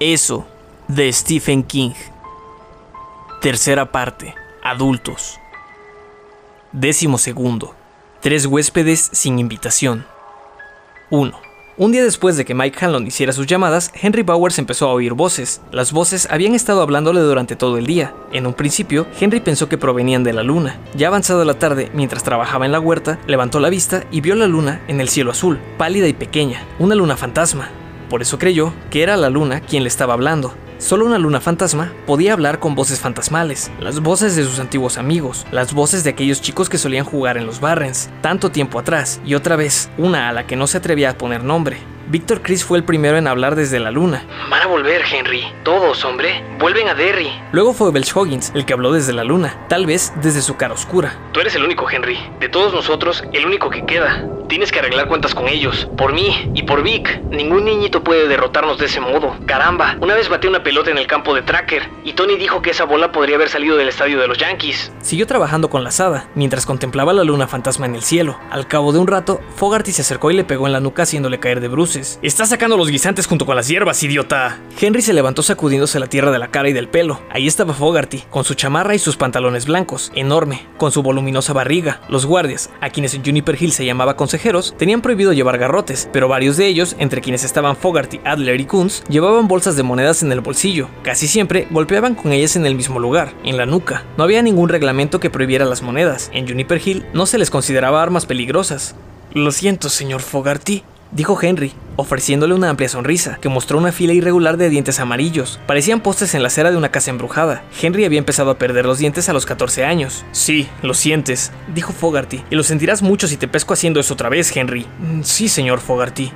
Eso, de Stephen King. Tercera parte. Adultos. Décimo segundo. Tres huéspedes sin invitación. 1. Un día después de que Mike Hanlon hiciera sus llamadas, Henry Bowers empezó a oír voces. Las voces habían estado hablándole durante todo el día. En un principio, Henry pensó que provenían de la luna. Ya avanzada la tarde, mientras trabajaba en la huerta, levantó la vista y vio la luna en el cielo azul, pálida y pequeña, una luna fantasma. Por eso creyó que era la luna quien le estaba hablando. Solo una luna fantasma podía hablar con voces fantasmales, las voces de sus antiguos amigos, las voces de aquellos chicos que solían jugar en los Barrens, tanto tiempo atrás, y otra vez, una a la que no se atrevía a poner nombre. Víctor Chris fue el primero en hablar desde la luna. Van a volver, Henry. Todos, hombre. Vuelven a Derry. Luego fue Belch Hoggins el que habló desde la luna, tal vez desde su cara oscura. Tú eres el único, Henry. De todos nosotros, el único que queda. Tienes que arreglar cuentas con ellos. Por mí y por Vic. Ningún niñito puede derrotarnos de ese modo. Caramba, una vez batí una pelota en el campo de Tracker y Tony dijo que esa bola podría haber salido del estadio de los Yankees. Siguió trabajando con la asada, mientras contemplaba la luna fantasma en el cielo. Al cabo de un rato, Fogarty se acercó y le pegó en la nuca haciéndole caer de bruces. Estás sacando los guisantes junto con las hierbas, idiota. Henry se levantó sacudiéndose la tierra de la cara y del pelo. Ahí estaba Fogarty, con su chamarra y sus pantalones blancos, enorme, con su voluminosa barriga. Los guardias, a quienes en Juniper Hill se llamaba consejeros, tenían prohibido llevar garrotes, pero varios de ellos, entre quienes estaban Fogarty, Adler y Kunz, llevaban bolsas de monedas en el bolsillo. Casi siempre golpeaban con ellas en el mismo lugar, en la nuca. No había ningún reglamento que prohibiera las monedas. En Juniper Hill no se les consideraba armas peligrosas. Lo siento, señor Fogarty, dijo Henry, ofreciéndole una amplia sonrisa, que mostró una fila irregular de dientes amarillos. Parecían postes en la acera de una casa embrujada. Henry había empezado a perder los dientes a los 14 años. Sí, lo sientes, dijo Fogarty, y lo sentirás mucho si te pesco haciendo eso otra vez, Henry. Mm, sí, señor Fogarty.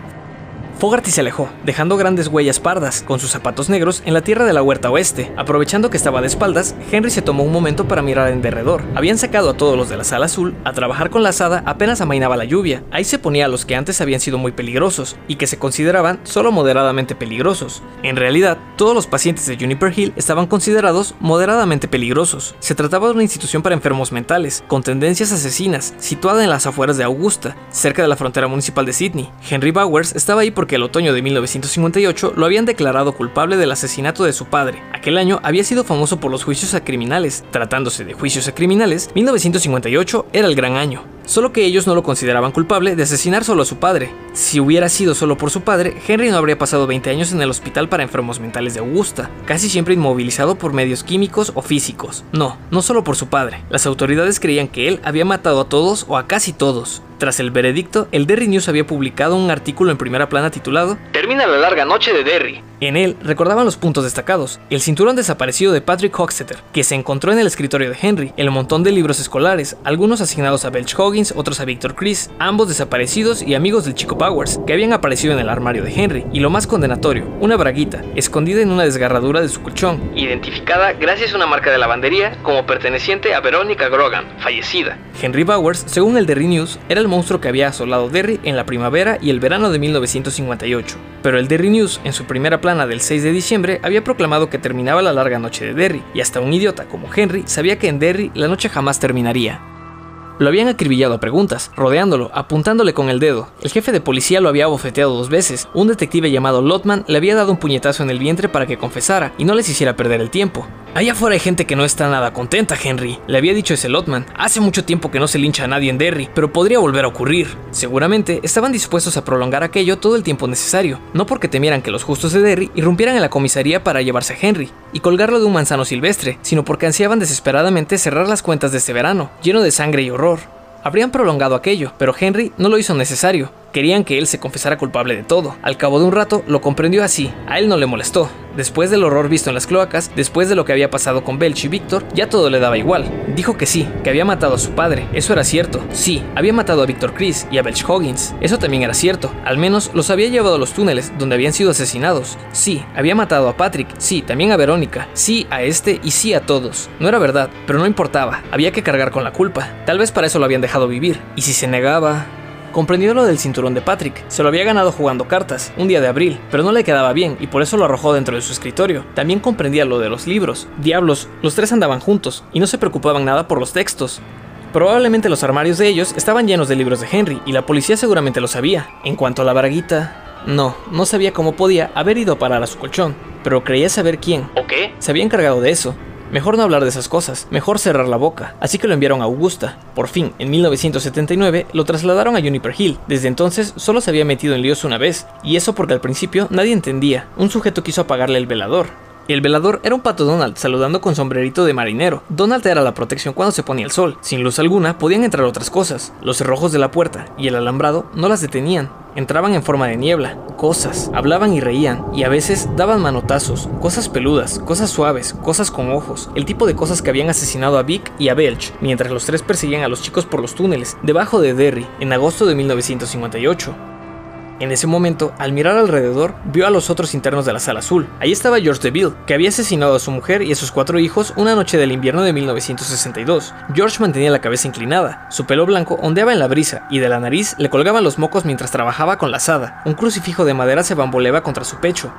Fogarty se alejó, dejando grandes huellas pardas, con sus zapatos negros, en la tierra de la huerta oeste. Aprovechando que estaba de espaldas, Henry se tomó un momento para mirar en derredor. Habían sacado a todos los de la sala azul a trabajar con la asada apenas amainaba la lluvia. Ahí se ponía a los que antes habían sido muy peligrosos, y que se consideraban solo moderadamente peligrosos. En realidad, todos los pacientes de Juniper Hill estaban considerados moderadamente peligrosos. Se trataba de una institución para enfermos mentales, con tendencias asesinas, situada en las afueras de Augusta, cerca de la frontera municipal de Sydney. Henry Bowers estaba ahí porque el otoño de 1958 lo habían declarado culpable del asesinato de su padre. Aquel año había sido famoso por los juicios a criminales. Tratándose de juicios a criminales, 1958 era el gran año. Solo que ellos no lo consideraban culpable de asesinar solo a su padre. Si hubiera sido solo por su padre, Henry no habría pasado 20 años en el hospital para enfermos mentales de Augusta, casi siempre inmovilizado por medios químicos o físicos. No, no solo por su padre. Las autoridades creían que él había matado a todos o a casi todos. Tras el veredicto, el Derry News había publicado un artículo en primera plana titulado Termina la larga noche de Derry. En él recordaban los puntos destacados, el cinturón desaparecido de Patrick Hockstetter, que se encontró en el escritorio de Henry, el montón de libros escolares, algunos asignados a Belch Otros a Victor Chris, ambos desaparecidos y amigos del chico Powers, que habían aparecido en el armario de Henry, y lo más condenatorio, una braguita, escondida en una desgarradura de su colchón, identificada gracias a una marca de lavandería como perteneciente a Verónica Grogan, fallecida. Henry Bowers, según el Derry News, era el monstruo que había asolado Derry en la primavera y el verano de 1958, pero el Derry News, en su primera plana del 6 de diciembre, había proclamado que terminaba la larga noche de Derry, y hasta un idiota como Henry sabía que en Derry la noche jamás terminaría. Lo habían acribillado a preguntas, rodeándolo, apuntándole con el dedo. El jefe de policía lo había bofeteado dos veces. Un detective llamado Lotman le había dado un puñetazo en el vientre para que confesara y no les hiciera perder el tiempo. Allá afuera hay gente que no está nada contenta, Henry, le había dicho ese Lotman. Hace mucho tiempo que no se lincha a nadie en Derry, pero podría volver a ocurrir. Seguramente estaban dispuestos a prolongar aquello todo el tiempo necesario, no porque temieran que los justos de Derry irrumpieran en la comisaría para llevarse a Henry y colgarlo de un manzano silvestre, sino porque ansiaban desesperadamente cerrar las cuentas de este verano, lleno de sangre y horror. Habrían prolongado aquello, pero Henry no lo hizo necesario. Querían que él se confesara culpable de todo. Al cabo de un rato lo comprendió así. A él no le molestó. Después del horror visto en las cloacas, después de lo que había pasado con Belch y Víctor, ya todo le daba igual. Dijo que sí, que había matado a su padre. Eso era cierto. Sí, había matado a Víctor Chris y a Belch Hoggins. Eso también era cierto. Al menos los había llevado a los túneles donde habían sido asesinados. Sí, había matado a Patrick. Sí, también a Verónica. Sí, a este y sí a todos. No era verdad, pero no importaba. Había que cargar con la culpa. Tal vez para eso lo habían dejado vivir. Y si se negaba... Comprendió lo del cinturón de Patrick. Se lo había ganado jugando cartas, un día de abril, pero no le quedaba bien y por eso lo arrojó dentro de su escritorio. También comprendía lo de los libros. Diablos, los tres andaban juntos y no se preocupaban nada por los textos. Probablemente los armarios de ellos estaban llenos de libros de Henry y la policía seguramente lo sabía. En cuanto a la braguita, No, no sabía cómo podía haber ido a parar a su colchón, pero creía saber quién. ¿O qué? Se había encargado de eso. Mejor no hablar de esas cosas, mejor cerrar la boca. Así que lo enviaron a Augusta. Por fin, en 1979, lo trasladaron a Juniper Hill. Desde entonces solo se había metido en líos una vez, y eso porque al principio nadie entendía. Un sujeto quiso apagarle el velador. El velador era un pato Donald saludando con sombrerito de marinero. Donald era la protección cuando se ponía el sol. Sin luz alguna podían entrar otras cosas. Los cerrojos de la puerta y el alambrado no las detenían. Entraban en forma de niebla, cosas, hablaban y reían, y a veces daban manotazos, cosas peludas, cosas suaves, cosas con ojos, el tipo de cosas que habían asesinado a Vic y a Belch, mientras los tres perseguían a los chicos por los túneles, debajo de Derry, en agosto de 1958. En ese momento, al mirar alrededor, vio a los otros internos de la sala azul. Ahí estaba George DeVille, que había asesinado a su mujer y a sus cuatro hijos una noche del invierno de 1962. George mantenía la cabeza inclinada, su pelo blanco ondeaba en la brisa y de la nariz le colgaban los mocos mientras trabajaba con la asada. Un crucifijo de madera se bamboleaba contra su pecho.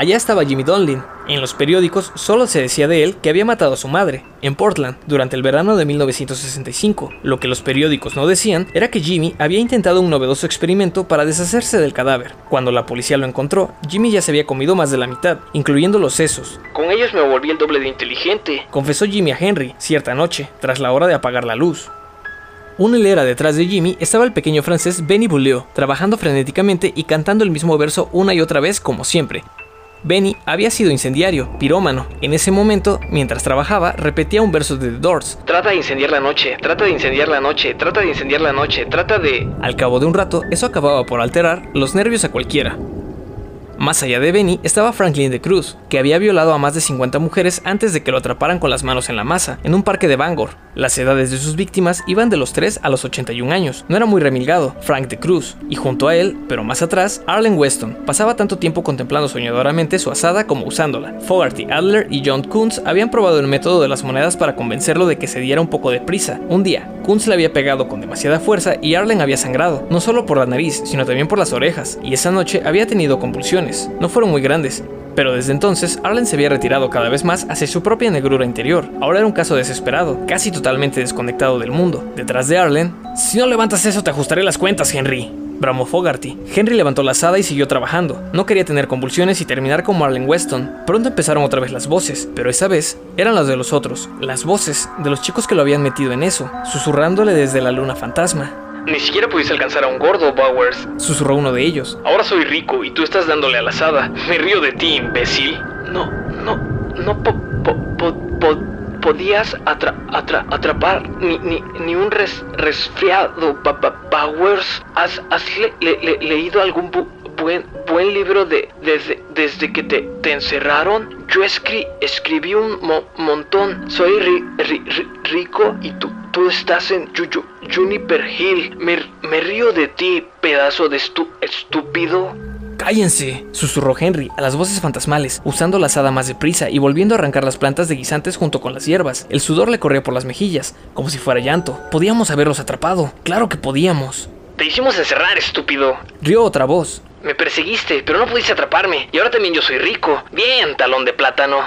Allá estaba Jimmy Donlin. En los periódicos solo se decía de él que había matado a su madre, en Portland, durante el verano de 1965. Lo que los periódicos no decían era que Jimmy había intentado un novedoso experimento para deshacerse del cadáver. Cuando la policía lo encontró, Jimmy ya se había comido más de la mitad, incluyendo los sesos. Con ellos me volví el doble de inteligente. Confesó Jimmy a Henry, cierta noche, tras la hora de apagar la luz. Una hilera detrás de Jimmy estaba el pequeño francés Benny Bouleo, trabajando frenéticamente y cantando el mismo verso una y otra vez como siempre, Benny había sido incendiario, pirómano. En ese momento, mientras trabajaba, repetía un verso de The Doors. Trata de incendiar la noche, trata de incendiar la noche, trata de incendiar la noche, trata de... Al cabo de un rato, eso acababa por alterar los nervios a cualquiera. Más allá de Benny estaba Franklin de Cruz, que había violado a más de 50 mujeres antes de que lo atraparan con las manos en la masa, en un parque de Bangor. Las edades de sus víctimas iban de los 3 a los 81 años. No era muy remilgado, Frank de Cruz, y junto a él, pero más atrás, Arlen Weston. Pasaba tanto tiempo contemplando soñadoramente su asada como usándola. Fogarty, Adler y John Kunz habían probado el método de las monedas para convencerlo de que se diera un poco de prisa. Un día, Kunz le había pegado con demasiada fuerza y Arlen había sangrado, no solo por la nariz, sino también por las orejas, y esa noche había tenido convulsiones. No fueron muy grandes, pero desde entonces Arlen se había retirado cada vez más hacia su propia negrura interior. Ahora era un caso desesperado, casi totalmente desconectado del mundo. Detrás de Arlen, si no levantas eso te ajustaré las cuentas, Henry. Bramó Fogarty. Henry levantó la asada y siguió trabajando. No quería tener convulsiones y terminar como Arlen Weston. Pronto empezaron otra vez las voces, pero esa vez eran las de los otros, las voces de los chicos que lo habían metido en eso, susurrándole desde la luna fantasma. Ni siquiera pudiste alcanzar a un gordo, Bowers. Susurró uno de ellos. Ahora soy rico y tú estás dándole a la asada. Me río de ti, imbécil. No, no, no po, po, po, po, podías atra, atra, atrapar ni, ni, ni un res, resfriado, ba, ba, Bowers. ¿Has, has le, le, le, leído algún bu, buen, buen libro de desde, desde que te, te encerraron? Yo escri, escribí un mo, montón. Soy ri, ri, ri, rico y tú, tú estás en Yu, Yu, Juniper Hill. Me, me río de ti, pedazo de estu, estúpido. ¡Cállense! susurró Henry a las voces fantasmales, usando la asada más deprisa y volviendo a arrancar las plantas de guisantes junto con las hierbas. El sudor le corría por las mejillas, como si fuera llanto. Podíamos haberlos atrapado. Claro que podíamos. Te hicimos encerrar, estúpido. Rió otra voz. Me perseguiste, pero no pudiste atraparme. Y ahora también yo soy rico. Bien, talón de plátano.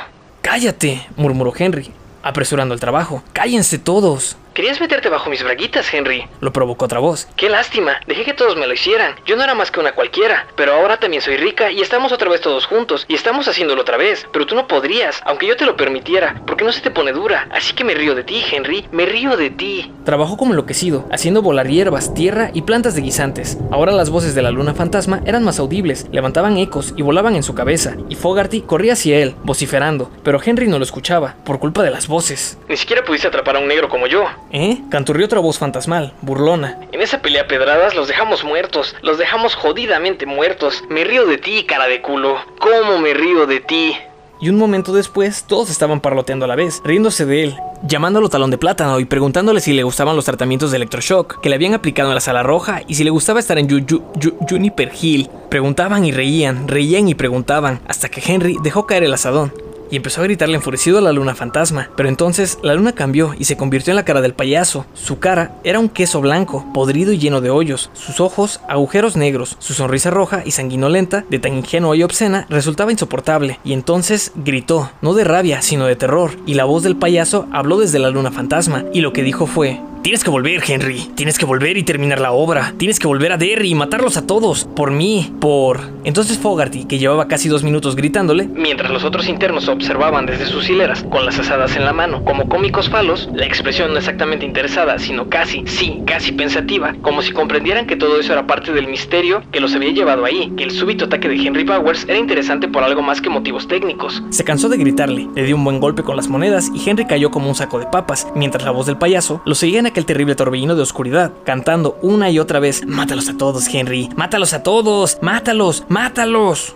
Cállate, murmuró Henry, apresurando el trabajo. Cállense todos. Querías meterte bajo mis braguitas, Henry. Lo provocó otra voz. Qué lástima, dejé que todos me lo hicieran. Yo no era más que una cualquiera, pero ahora también soy rica y estamos otra vez todos juntos y estamos haciéndolo otra vez. Pero tú no podrías, aunque yo te lo permitiera, porque no se te pone dura. Así que me río de ti, Henry, me río de ti. Trabajó como enloquecido, haciendo volar hierbas, tierra y plantas de guisantes. Ahora las voces de la luna fantasma eran más audibles, levantaban ecos y volaban en su cabeza, y Fogarty corría hacia él, vociferando, pero Henry no lo escuchaba, por culpa de las voces. Ni siquiera pudiste atrapar a un negro como yo. ¿Eh? Canturrió otra voz fantasmal, burlona. En esa pelea a pedradas los dejamos muertos, los dejamos jodidamente muertos. Me río de ti, cara de culo. ¿Cómo me río de ti? Y un momento después, todos estaban parloteando a la vez, riéndose de él, llamándolo talón de plátano y preguntándole si le gustaban los tratamientos de electroshock que le habían aplicado en la sala roja y si le gustaba estar en Yu, Yu, Yu, Juniper Hill. Preguntaban y reían, reían y preguntaban, hasta que Henry dejó caer el asadón y empezó a gritarle enfurecido a la luna fantasma. Pero entonces la luna cambió y se convirtió en la cara del payaso. Su cara era un queso blanco, podrido y lleno de hoyos, sus ojos agujeros negros, su sonrisa roja y sanguinolenta, de tan ingenua y obscena, resultaba insoportable. Y entonces gritó, no de rabia, sino de terror, y la voz del payaso habló desde la luna fantasma, y lo que dijo fue, Tienes que volver, Henry. Tienes que volver y terminar la obra. Tienes que volver a Derry y matarlos a todos. Por mí. Por... Entonces Fogarty, que llevaba casi dos minutos gritándole, Mientras los otros internos observaban desde sus hileras, con las asadas en la mano, como cómicos falos, la expresión no exactamente interesada, sino casi, sí, casi pensativa, como si comprendieran que todo eso era parte del misterio que los había llevado ahí, que el súbito ataque de Henry Powers era interesante por algo más que motivos técnicos. se cansó de gritarle, le dio un buen golpe con las monedas y Henry cayó como un saco de papas, mientras la voz del payaso lo seguía en aquel terrible torbellino de oscuridad, cantando una y otra vez, Mátalos a todos, Henry, mátalos a todos, mátalos, mátalos.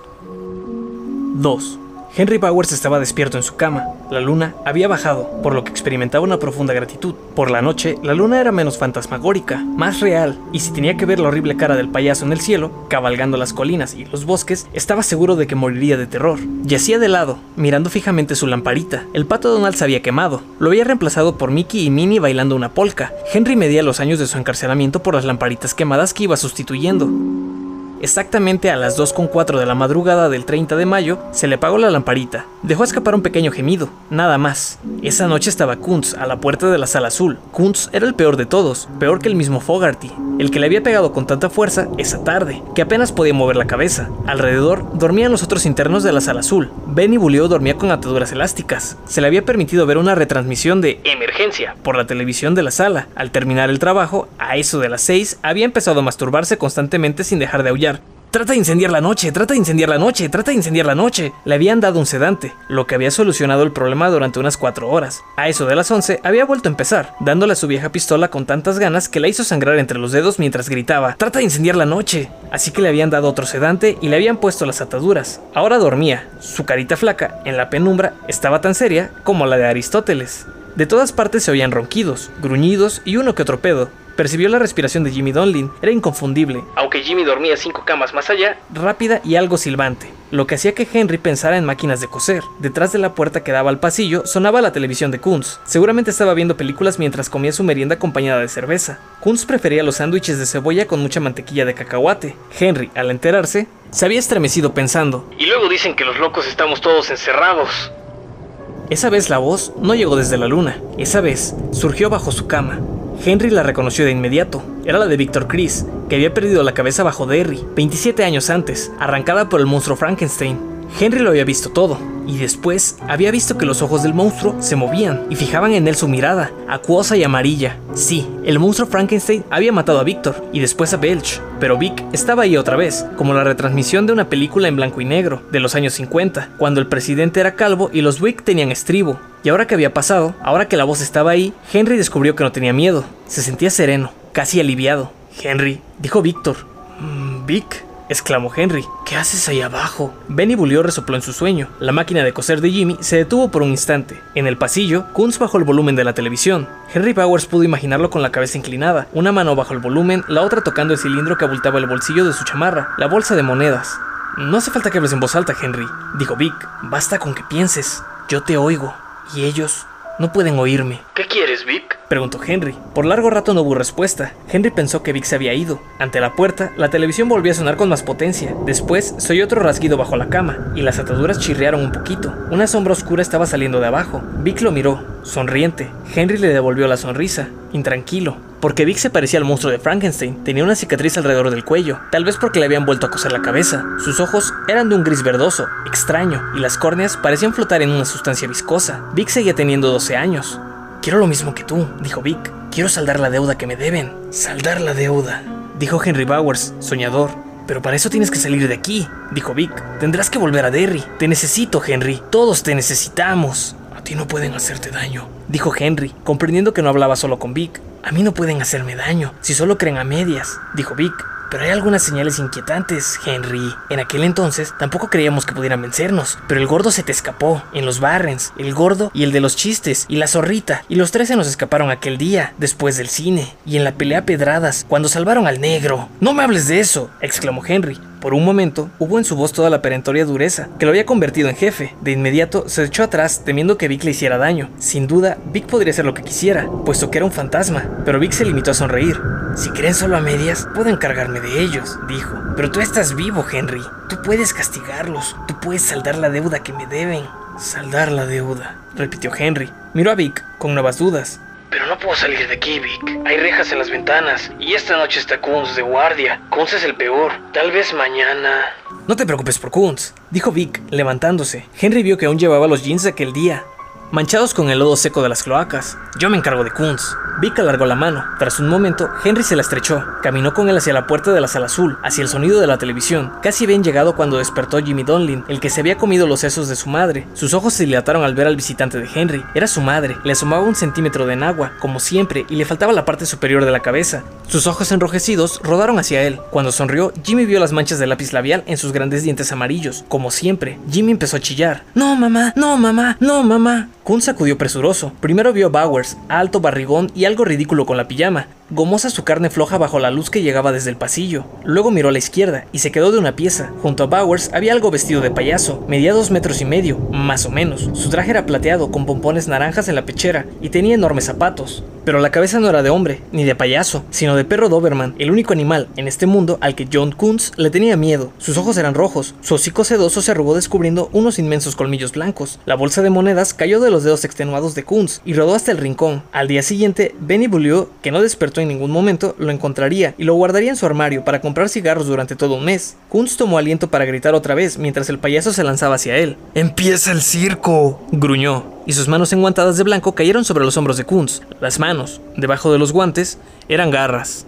2. Henry Powers estaba despierto en su cama. La luna había bajado, por lo que experimentaba una profunda gratitud. Por la noche, la luna era menos fantasmagórica, más real, y si tenía que ver la horrible cara del payaso en el cielo, cabalgando las colinas y los bosques, estaba seguro de que moriría de terror. Yacía de lado, mirando fijamente su lamparita. El pato Donald se había quemado. Lo había reemplazado por Mickey y Minnie bailando una polka. Henry medía los años de su encarcelamiento por las lamparitas quemadas que iba sustituyendo. Exactamente a las 2.4 de la madrugada del 30 de mayo, se le apagó la lamparita. Dejó escapar un pequeño gemido, nada más. Esa noche estaba Kuntz a la puerta de la sala azul. Kuntz era el peor de todos, peor que el mismo Fogarty, el que le había pegado con tanta fuerza esa tarde, que apenas podía mover la cabeza. Alrededor dormían los otros internos de la sala azul. Benny Bullió dormía con ataduras elásticas. Se le había permitido ver una retransmisión de Emergencia. por la televisión de la sala. Al terminar el trabajo, a eso de las 6, había empezado a masturbarse constantemente sin dejar de aullar. Trata de incendiar la noche, trata de incendiar la noche, trata de incendiar la noche. Le habían dado un sedante, lo que había solucionado el problema durante unas 4 horas. A eso de las 11 había vuelto a empezar, dándole a su vieja pistola con tantas ganas que la hizo sangrar entre los dedos mientras gritaba, trata de incendiar la noche. Así que le habían dado otro sedante y le habían puesto las ataduras. Ahora dormía. Su carita flaca, en la penumbra, estaba tan seria como la de Aristóteles. De todas partes se oían ronquidos, gruñidos y uno que otro pedo. Percibió la respiración de Jimmy Donlin, era inconfundible, Aunque Jimmy dormía cinco camas más allá, rápida y algo silbante, lo que hacía que Henry pensara en máquinas de coser. Detrás de la puerta que daba al pasillo sonaba la televisión de Kunz. Seguramente estaba viendo películas mientras comía su merienda acompañada de cerveza. Kunz prefería los sándwiches de cebolla con mucha mantequilla de cacahuate. Henry, al enterarse, se había estremecido pensando. y luego dicen que los locos estamos todos encerrados. Esa vez la voz no llegó desde la luna, esa vez surgió bajo su cama. Henry la reconoció de inmediato. Era la de Victor Chris, que había perdido la cabeza bajo Derry 27 años antes, arrancada por el monstruo Frankenstein. Henry lo había visto todo, y después había visto que los ojos del monstruo se movían y fijaban en él su mirada, acuosa y amarilla. Sí, el monstruo Frankenstein había matado a Victor y después a Belch, pero Vic estaba ahí otra vez, como la retransmisión de una película en blanco y negro de los años 50, cuando el presidente era calvo y los Wick tenían estribo. Y ahora que había pasado, ahora que la voz estaba ahí, Henry descubrió que no tenía miedo, se sentía sereno, casi aliviado. Henry, dijo Víctor. "Mm, Vic, exclamó Henry. ¿Qué haces ahí abajo? Benny Bullió resopló en su sueño. La máquina de coser de Jimmy se detuvo por un instante. En el pasillo, Kunz bajó el volumen de la televisión. Henry Powers pudo imaginarlo con la cabeza inclinada, una mano bajo el volumen, la otra tocando el cilindro que abultaba el bolsillo de su chamarra, la bolsa de monedas. No hace falta que hables en voz alta, Henry, dijo Vic. Basta con que pienses. Yo te oigo. Y ellos no pueden oírme. ¿Qué quieres, Vic? Preguntó Henry. Por largo rato no hubo respuesta. Henry pensó que Vic se había ido. Ante la puerta, la televisión volvió a sonar con más potencia. Después se oyó otro rasguido bajo la cama, y las ataduras chirriaron un poquito. Una sombra oscura estaba saliendo de abajo. Vic lo miró, sonriente. Henry le devolvió la sonrisa, intranquilo. Porque Vic se parecía al monstruo de Frankenstein. Tenía una cicatriz alrededor del cuello, tal vez porque le habían vuelto a coser la cabeza. Sus ojos eran de un gris verdoso, extraño, y las córneas parecían flotar en una sustancia viscosa. Vic seguía teniendo 12 años. Quiero lo mismo que tú, dijo Vic. Quiero saldar la deuda que me deben. Saldar la deuda, dijo Henry Bowers, soñador. Pero para eso tienes que salir de aquí, dijo Vic. Tendrás que volver a Derry. Te necesito, Henry. Todos te necesitamos. A ti no pueden hacerte daño, dijo Henry, comprendiendo que no hablaba solo con Vic. A mí no pueden hacerme daño, si solo creen a medias, dijo Vic. Pero hay algunas señales inquietantes, Henry. En aquel entonces tampoco creíamos que pudieran vencernos, pero el gordo se te escapó, en los Barrens, el gordo y el de los chistes, y la zorrita, y los tres se nos escaparon aquel día, después del cine, y en la pelea a pedradas, cuando salvaron al negro. No me hables de eso, exclamó Henry. Por un momento, hubo en su voz toda la perentoria dureza, que lo había convertido en jefe. De inmediato, se echó atrás, temiendo que Vic le hiciera daño. Sin duda, Vic podría hacer lo que quisiera, puesto que era un fantasma, pero Vic se limitó a sonreír. Si creen solo a medias, puedo encargarme de ellos, dijo. Pero tú estás vivo, Henry. Tú puedes castigarlos. Tú puedes saldar la deuda que me deben. Saldar la deuda, repitió Henry. Miró a Vic con nuevas dudas. Pero no puedo salir de aquí, Vic. Hay rejas en las ventanas. Y esta noche está Kunz de guardia. Kunz es el peor. Tal vez mañana... No te preocupes por Kunz, dijo Vic, levantándose. Henry vio que aún llevaba los jeans de aquel día, manchados con el lodo seco de las cloacas. Yo me encargo de Kunz. Vic alargó la mano. Tras un momento, Henry se la estrechó. Caminó con él hacia la puerta de la sala azul, hacia el sonido de la televisión. Casi habían llegado cuando despertó Jimmy Donlin, el que se había comido los sesos de su madre. Sus ojos se dilataron al ver al visitante de Henry. Era su madre. Le asomaba un centímetro de enagua, como siempre, y le faltaba la parte superior de la cabeza. Sus ojos enrojecidos rodaron hacia él. Cuando sonrió, Jimmy vio las manchas de lápiz labial en sus grandes dientes amarillos. Como siempre, Jimmy empezó a chillar. No, mamá, no, mamá, no, mamá. Kun sacudió presuroso. Primero vio a Bowers, alto, barrigón y algo ridículo con la pijama. Gomosa su carne floja bajo la luz que llegaba desde el pasillo. Luego miró a la izquierda y se quedó de una pieza. Junto a Bowers había algo vestido de payaso. Medía dos metros y medio, más o menos. Su traje era plateado con pompones naranjas en la pechera y tenía enormes zapatos. Pero la cabeza no era de hombre, ni de payaso, sino de perro Doberman, el único animal en este mundo al que John Kunz le tenía miedo. Sus ojos eran rojos, su hocico sedoso se arrugó descubriendo unos inmensos colmillos blancos. La bolsa de monedas cayó de los dedos extenuados de Kunz y rodó hasta el rincón. Al día siguiente, Benny Bulliu, que no despertó en ningún momento, lo encontraría y lo guardaría en su armario para comprar cigarros durante todo un mes. Kunz tomó aliento para gritar otra vez mientras el payaso se lanzaba hacia él. ¡Empieza el circo! gruñó y sus manos enguantadas de blanco cayeron sobre los hombros de Kunz. Las manos, debajo de los guantes, eran garras.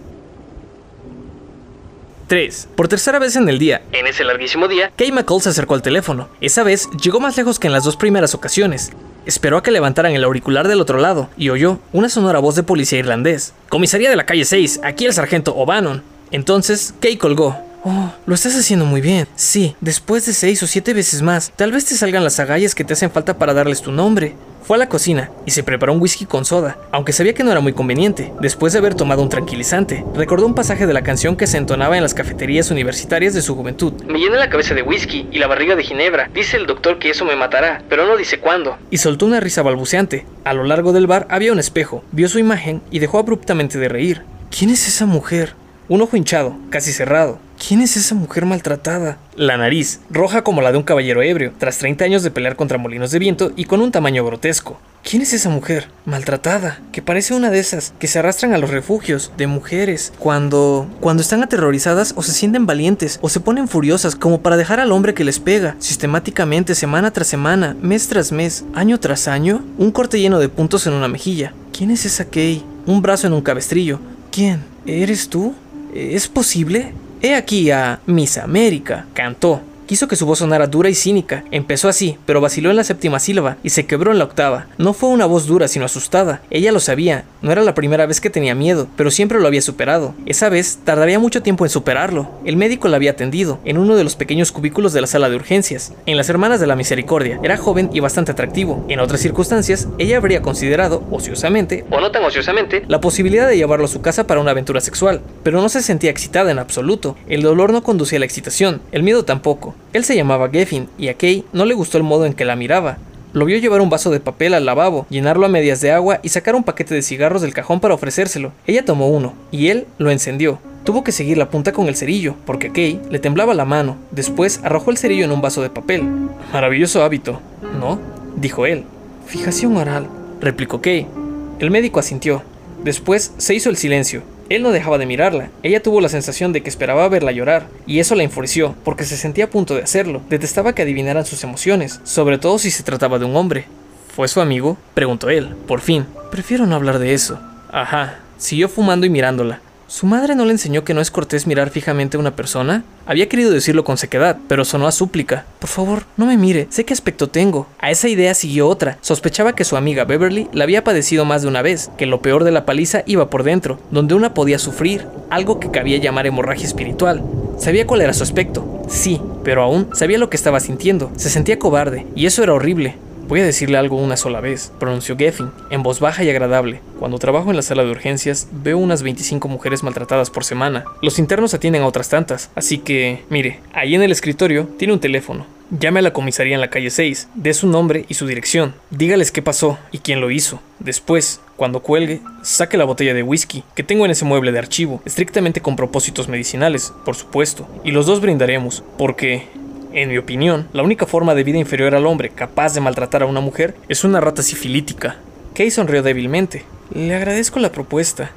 3. Por tercera vez en el día, En ese larguísimo día, Kay McCall se acercó al teléfono. Esa vez llegó más lejos que en las dos primeras ocasiones. Esperó a que levantaran el auricular del otro lado y oyó una sonora voz de policía irlandés. Comisaría de la calle 6, aquí el sargento O'Bannon. Entonces, Kay colgó. Oh, lo estás haciendo muy bien. Sí, después de seis o siete veces más, tal vez te salgan las agallas que te hacen falta para darles tu nombre. Fue a la cocina y se preparó un whisky con soda, aunque sabía que no era muy conveniente. Después de haber tomado un tranquilizante, recordó un pasaje de la canción que se entonaba en las cafeterías universitarias de su juventud. me llené la cabeza de whisky y la barriga de ginebra. Dice el doctor que eso me matará, pero no dice cuándo. y soltó una risa balbuceante. A lo largo del bar había un espejo, vio su imagen y dejó abruptamente de reír. ¿Quién es esa mujer? Un ojo hinchado, casi cerrado. ¿Quién es esa mujer maltratada? La nariz, roja como la de un caballero ebrio, tras 30 años de pelear contra molinos de viento y con un tamaño grotesco. ¿Quién es esa mujer? Maltratada, que parece una de esas que se arrastran a los refugios de mujeres cuando cuando están aterrorizadas o se sienten valientes o se ponen furiosas como para dejar al hombre que les pega sistemáticamente semana tras semana, mes tras mes, año tras año, un corte lleno de puntos en una mejilla. ¿Quién es esa Kay? Un brazo en un cabestrillo. ¿Quién? ¿Eres tú? ¿Es posible? He aquí a Miss América. Cantó. Quiso que su voz sonara dura y cínica. Empezó así, pero vaciló en la séptima sílaba y se quebró en la octava. No fue una voz dura, sino asustada. Ella lo sabía. No era la primera vez que tenía miedo, pero siempre lo había superado. Esa vez tardaría mucho tiempo en superarlo. El médico la había atendido en uno de los pequeños cubículos de la sala de urgencias. En las Hermanas de la Misericordia. Era joven y bastante atractivo. En otras circunstancias, ella habría considerado, ociosamente, O no tan ociosamente, la posibilidad de llevarlo a su casa para una aventura sexual, pero no se sentía excitada en absoluto. El dolor no conducía a la excitación, el miedo tampoco. Él se llamaba Geffen y a Kay no le gustó el modo en que la miraba. Lo vio llevar un vaso de papel al lavabo, llenarlo a medias de agua y sacar un paquete de cigarros del cajón para ofrecérselo. Ella tomó uno y él lo encendió. Tuvo que seguir la punta con el cerillo, porque Kay le temblaba la mano. Después arrojó el cerillo en un vaso de papel. Maravilloso hábito, ¿no? dijo él. Fijación oral, replicó Kay. El médico asintió. Después se hizo el silencio. Él no dejaba de mirarla. Ella tuvo la sensación de que esperaba verla llorar, y eso la enfureció, porque se sentía a punto de hacerlo. Detestaba que adivinaran sus emociones, sobre todo si se trataba de un hombre. ¿Fue su amigo? preguntó él, por fin. Prefiero no hablar de eso. Ajá. Siguió fumando y mirándola. ¿Su madre no le enseñó que no es cortés mirar fijamente a una persona? Había querido decirlo con sequedad, pero sonó a súplica. Por favor, no me mire, sé qué aspecto tengo. A esa idea siguió otra. Sospechaba que su amiga Beverly la había padecido más de una vez, que lo peor de la paliza iba por dentro, donde una podía sufrir, algo que cabía llamar hemorragia espiritual. Sabía cuál era su aspecto, sí, pero aún sabía lo que estaba sintiendo. Se sentía cobarde, y eso era horrible. Voy a decirle algo una sola vez, pronunció Geffen, en voz baja y agradable. Cuando trabajo en la sala de urgencias, veo unas 25 mujeres maltratadas por semana. Los internos atienden a otras tantas, así que, mire, ahí en el escritorio tiene un teléfono. Llame a la comisaría en la calle 6, dé su nombre y su dirección, dígales qué pasó y quién lo hizo. Después, cuando cuelgue, saque la botella de whisky que tengo en ese mueble de archivo, estrictamente con propósitos medicinales, por supuesto, y los dos brindaremos, porque en mi opinión, la única forma de vida inferior al hombre capaz de maltratar a una mujer es una rata sifilítica. Kay sonrió débilmente. Le agradezco la propuesta,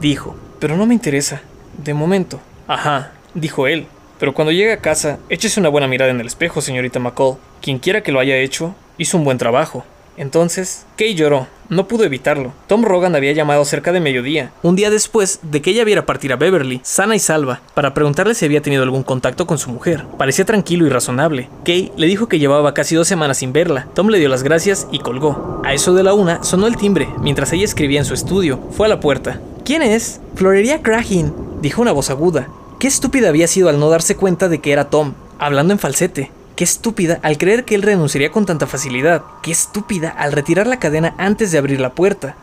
dijo, pero no me interesa. De momento. Ajá, dijo él. Pero cuando llegue a casa, échese una buena mirada en el espejo, señorita McCall. Quien quiera que lo haya hecho, hizo un buen trabajo. Entonces, Kay lloró. No pudo evitarlo. Tom Rogan había llamado cerca de mediodía, un día después de que ella viera partir a Beverly, sana y salva, para preguntarle si había tenido algún contacto con su mujer. Parecía tranquilo y razonable. Kay le dijo que llevaba casi dos semanas sin verla. Tom le dio las gracias y colgó. A eso de la una sonó el timbre, mientras ella escribía en su estudio. Fue a la puerta. ¿Quién es? Florería Crahin, dijo una voz aguda. Qué estúpida había sido al no darse cuenta de que era Tom, hablando en falsete. Qué estúpida al creer que él renunciaría con tanta facilidad. Qué estúpida al retirar la cadena antes de abrir la puerta.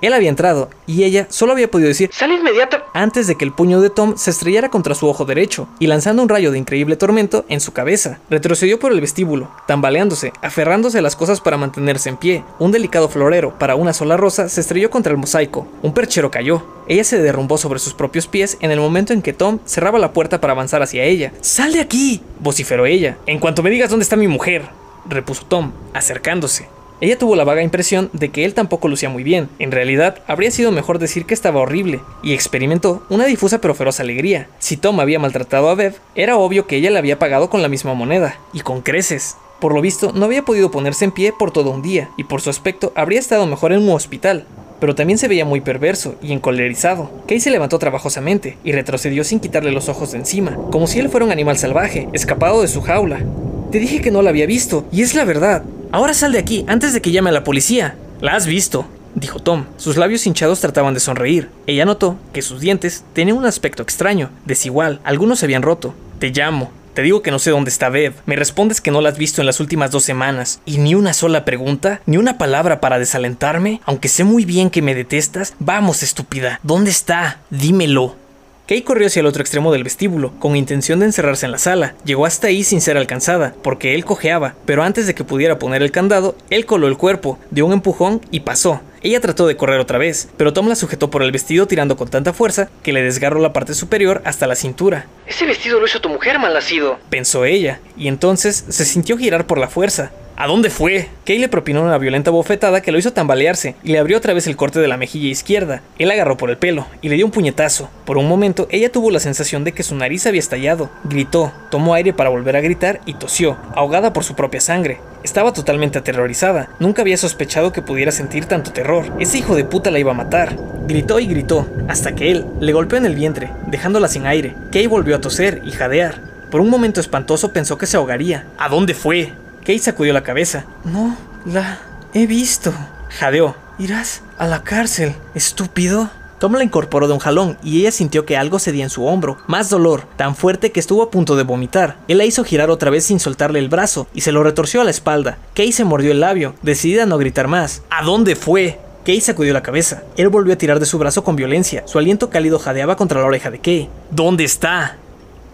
Él había entrado, y ella solo había podido decir ¡Sale inmediata! antes de que el puño de Tom se estrellara contra su ojo derecho, y lanzando un rayo de increíble tormento en su cabeza. Retrocedió por el vestíbulo, tambaleándose, aferrándose a las cosas para mantenerse en pie. Un delicado florero para una sola rosa se estrelló contra el mosaico. Un perchero cayó. Ella se derrumbó sobre sus propios pies en el momento en que Tom cerraba la puerta para avanzar hacia ella. ¡Sal de aquí! vociferó ella. En cuanto me digas dónde está mi mujer, repuso Tom, acercándose. Ella tuvo la vaga impresión de que él tampoco lucía muy bien. En realidad, habría sido mejor decir que estaba horrible, y experimentó una difusa pero feroz alegría. Si Tom había maltratado a Bev, era obvio que ella le había pagado con la misma moneda, y con creces. Por lo visto, no había podido ponerse en pie por todo un día, y por su aspecto habría estado mejor en un hospital. Pero también se veía muy perverso y encolerizado. Kay se levantó trabajosamente y retrocedió sin quitarle los ojos de encima, como si él fuera un animal salvaje, escapado de su jaula. Te dije que no la había visto, y es la verdad. Ahora sal de aquí, antes de que llame a la policía. La has visto, dijo Tom. Sus labios hinchados trataban de sonreír. Ella notó que sus dientes tenían un aspecto extraño, desigual. Algunos se habían roto. Te llamo. Te digo que no sé dónde está Bev. Me respondes que no la has visto en las últimas dos semanas. Y ni una sola pregunta, ni una palabra para desalentarme, aunque sé muy bien que me detestas. Vamos, estúpida. ¿Dónde está? Dímelo. Kay corrió hacia el otro extremo del vestíbulo, con intención de encerrarse en la sala. Llegó hasta ahí sin ser alcanzada, porque él cojeaba, pero antes de que pudiera poner el candado, él coló el cuerpo, dio un empujón y pasó. Ella trató de correr otra vez, pero Tom la sujetó por el vestido tirando con tanta fuerza que le desgarró la parte superior hasta la cintura. Ese vestido lo hizo tu mujer, malnacido. Pensó ella, y entonces se sintió girar por la fuerza. ¿A dónde fue? Kay le propinó una violenta bofetada que lo hizo tambalearse y le abrió otra vez el corte de la mejilla izquierda. Él agarró por el pelo y le dio un puñetazo. Por un momento, ella tuvo la sensación de que su nariz había estallado. Gritó, tomó aire para volver a gritar y tosió, ahogada por su propia sangre. Estaba totalmente aterrorizada. Nunca había sospechado que pudiera sentir tanto terror. Ese hijo de puta la iba a matar. Gritó y gritó, hasta que él le golpeó en el vientre, dejándola sin aire. Kay volvió a toser y jadear. Por un momento espantoso pensó que se ahogaría. ¿A dónde fue? Kay sacudió la cabeza. No, la he visto. Jadeó. Irás a la cárcel, estúpido. Tom la incorporó de un jalón y ella sintió que algo cedía en su hombro, más dolor, tan fuerte que estuvo a punto de vomitar. Él la hizo girar otra vez sin soltarle el brazo y se lo retorció a la espalda. Kay se mordió el labio, decidida a no gritar más. ¿A dónde fue? Kay sacudió la cabeza. Él volvió a tirar de su brazo con violencia. Su aliento cálido jadeaba contra la oreja de Kay. ¿Dónde está?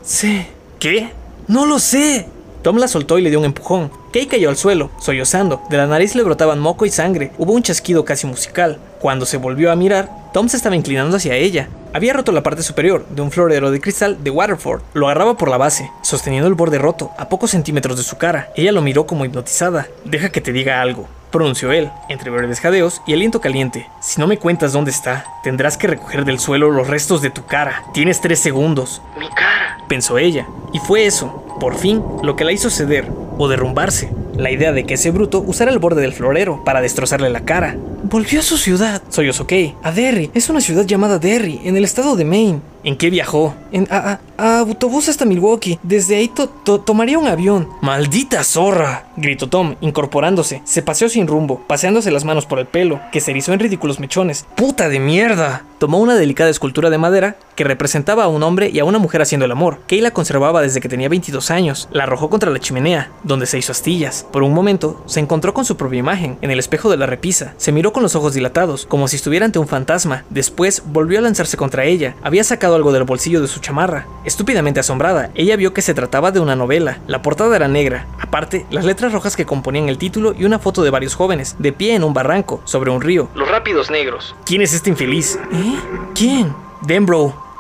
Sé. ¿Qué? No lo sé. Tom la soltó y le dio un empujón. Kay cayó al suelo, sollozando. De la nariz le brotaban moco y sangre. Hubo un chasquido casi musical. Cuando se volvió a mirar, Tom se estaba inclinando hacia ella. Había roto la parte superior de un florero de cristal de Waterford. Lo agarraba por la base, sosteniendo el borde roto, a pocos centímetros de su cara. Ella lo miró como hipnotizada. Deja que te diga algo, pronunció él, entre verdes jadeos y aliento caliente. Si no me cuentas dónde está, tendrás que recoger del suelo los restos de tu cara. Tienes tres segundos. Mi cara. Pensó ella. Y fue eso, por fin, lo que la hizo ceder o derrumbarse. La idea de que ese bruto usara el borde del florero para destrozarle la cara. Volvió a su ciudad, sollozó Kay. A Derry. Es una ciudad llamada Derry, en el estado de Maine. ¿En qué viajó? En, a, a- a autobús hasta Milwaukee. Desde ahí to- to- tomaría un avión. ¡Maldita zorra! gritó Tom, incorporándose. Se paseó sin rumbo, paseándose las manos por el pelo, que se erizó en ridículos mechones. ¡Puta de mierda! Tomó una delicada escultura de madera que representaba a un hombre y a una mujer haciendo el amor. Kay la conservaba desde que tenía 22 años. La arrojó contra la chimenea, donde se hizo astillas. Por un momento, se encontró con su propia imagen, en el espejo de la repisa. Se miró con los ojos dilatados, como si estuviera ante un fantasma. Después, volvió a lanzarse contra ella. Había sacado algo del bolsillo de su chamarra. Estúpidamente asombrada, ella vio que se trataba de una novela. La portada era negra. Aparte, las letras rojas que componían el título y una foto de varios jóvenes, de pie en un barranco, sobre un río. Los rápidos negros. ¿Quién es este infeliz? ¿Eh? ¿Quién?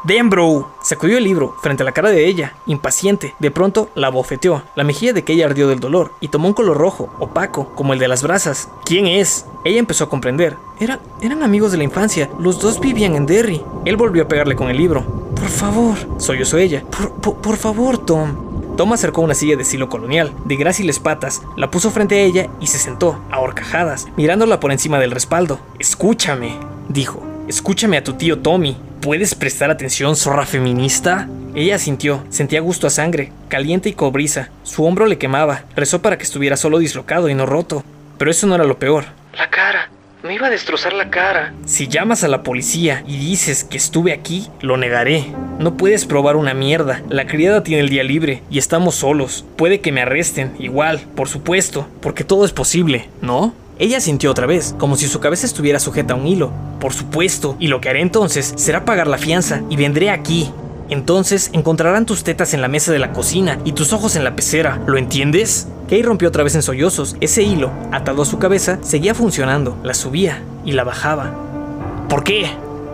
Denbrough. Dembro. Sacudió el libro frente a la cara de ella, impaciente. De pronto la bofeteó. La mejilla de Kay ardió del dolor y tomó un color rojo, opaco, como el de las brasas. ¿Quién es? Ella empezó a comprender. Era, eran amigos de la infancia. Los dos vivían en Derry. Él volvió a pegarle con el libro. Por favor, sollozó ella. Por, por, por favor, Tom. Tom acercó una silla de estilo colonial, de gráciles patas, la puso frente a ella y se sentó, a horcajadas, mirándola por encima del respaldo. Escúchame, dijo. Escúchame a tu tío Tommy. ¿Puedes prestar atención, zorra feminista? Ella sintió, sentía gusto a sangre, caliente y cobriza. Su hombro le quemaba, rezó para que estuviera solo dislocado y no roto. Pero eso no era lo peor. La cara. Me iba a destrozar la cara. Si llamas a la policía y dices que estuve aquí, lo negaré. No puedes probar una mierda. La criada tiene el día libre y estamos solos. Puede que me arresten, igual, por supuesto, porque todo es posible, ¿no? Ella sintió otra vez, como si su cabeza estuviera sujeta a un hilo. Por supuesto, y lo que haré entonces será pagar la fianza y vendré aquí. Entonces encontrarán tus tetas en la mesa de la cocina y tus ojos en la pecera, ¿lo entiendes? Kay rompió otra vez en sollozos. Ese hilo, atado a su cabeza, seguía funcionando. La subía y la bajaba. ¿Por qué?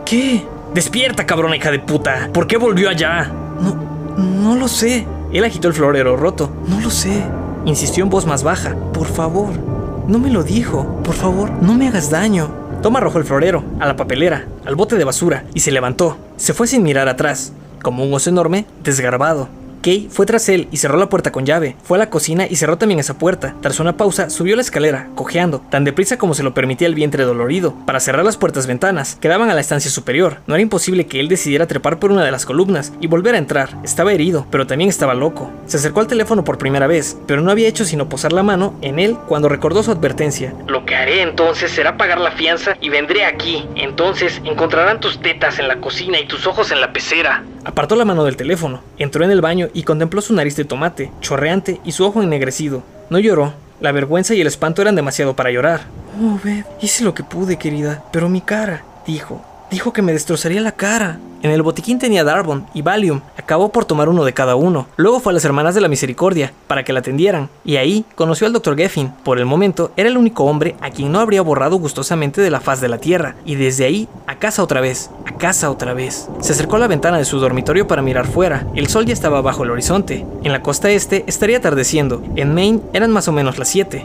¿Qué? Despierta, cabrona hija de puta. ¿Por qué volvió allá? No, no lo sé. Él agitó el florero roto. No lo sé. Insistió en voz más baja. Por favor. No me lo dijo. Por favor, no me hagas daño. Toma arrojó el florero, a la papelera, al bote de basura, y se levantó. Se fue sin mirar atrás, como un oso enorme, desgarbado. Kay fue tras él y cerró la puerta con llave. Fue a la cocina y cerró también esa puerta. Tras una pausa, subió la escalera, cojeando, tan deprisa como se lo permitía el vientre dolorido, para cerrar las puertas ventanas, que daban a la estancia superior. No era imposible que él decidiera trepar por una de las columnas y volver a entrar. Estaba herido, pero también estaba loco. Se acercó al teléfono por primera vez, pero no había hecho sino posar la mano en él cuando recordó su advertencia. Lo que haré entonces será pagar la fianza y vendré aquí. Entonces encontrarán tus tetas en la cocina y tus ojos en la pecera. Apartó la mano del teléfono, entró en el baño y contempló su nariz de tomate, chorreante y su ojo ennegrecido. No lloró. La vergüenza y el espanto eran demasiado para llorar. Oh, Beth, hice lo que pude, querida, pero mi cara, dijo, Dijo que me destrozaría la cara. En el botiquín tenía Darbon y Valium. Acabó por tomar uno de cada uno. Luego fue a las Hermanas de la Misericordia para que la atendieran. Y ahí conoció al Dr. Geffen. Por el momento era el único hombre a quien no habría borrado gustosamente de la faz de la tierra. Y desde ahí a casa otra vez. A casa otra vez. Se acercó a la ventana de su dormitorio para mirar fuera. El sol ya estaba bajo el horizonte. En la costa este estaría atardeciendo. En Maine eran más o menos las 7.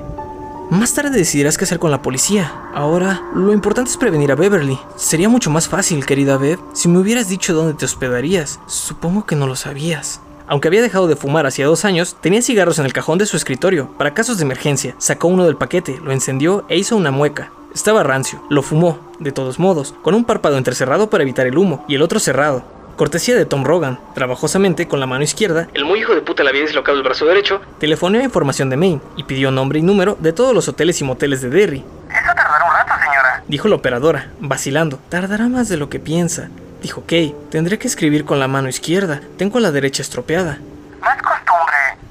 Más tarde decidirás qué hacer con la policía. Ahora, lo importante es prevenir a Beverly. Sería mucho más fácil, querida Bev, si me hubieras dicho dónde te hospedarías. Supongo que no lo sabías. Aunque había dejado de fumar hacía dos años, tenía cigarros en el cajón de su escritorio, para casos de emergencia. Sacó uno del paquete, lo encendió e hizo una mueca. Estaba rancio, lo fumó, de todos modos, con un párpado entrecerrado para evitar el humo y el otro cerrado. Cortesía de Tom Rogan, trabajosamente con la mano izquierda, El muy hijo de puta le había dislocado el brazo derecho. telefoneó a información de Maine y pidió nombre y número de todos los hoteles y moteles de Derry. Eso tardará un rato, señora. Dijo la operadora, vacilando. Tardará más de lo que piensa. Dijo Kay, tendré que escribir con la mano izquierda. Tengo la derecha estropeada.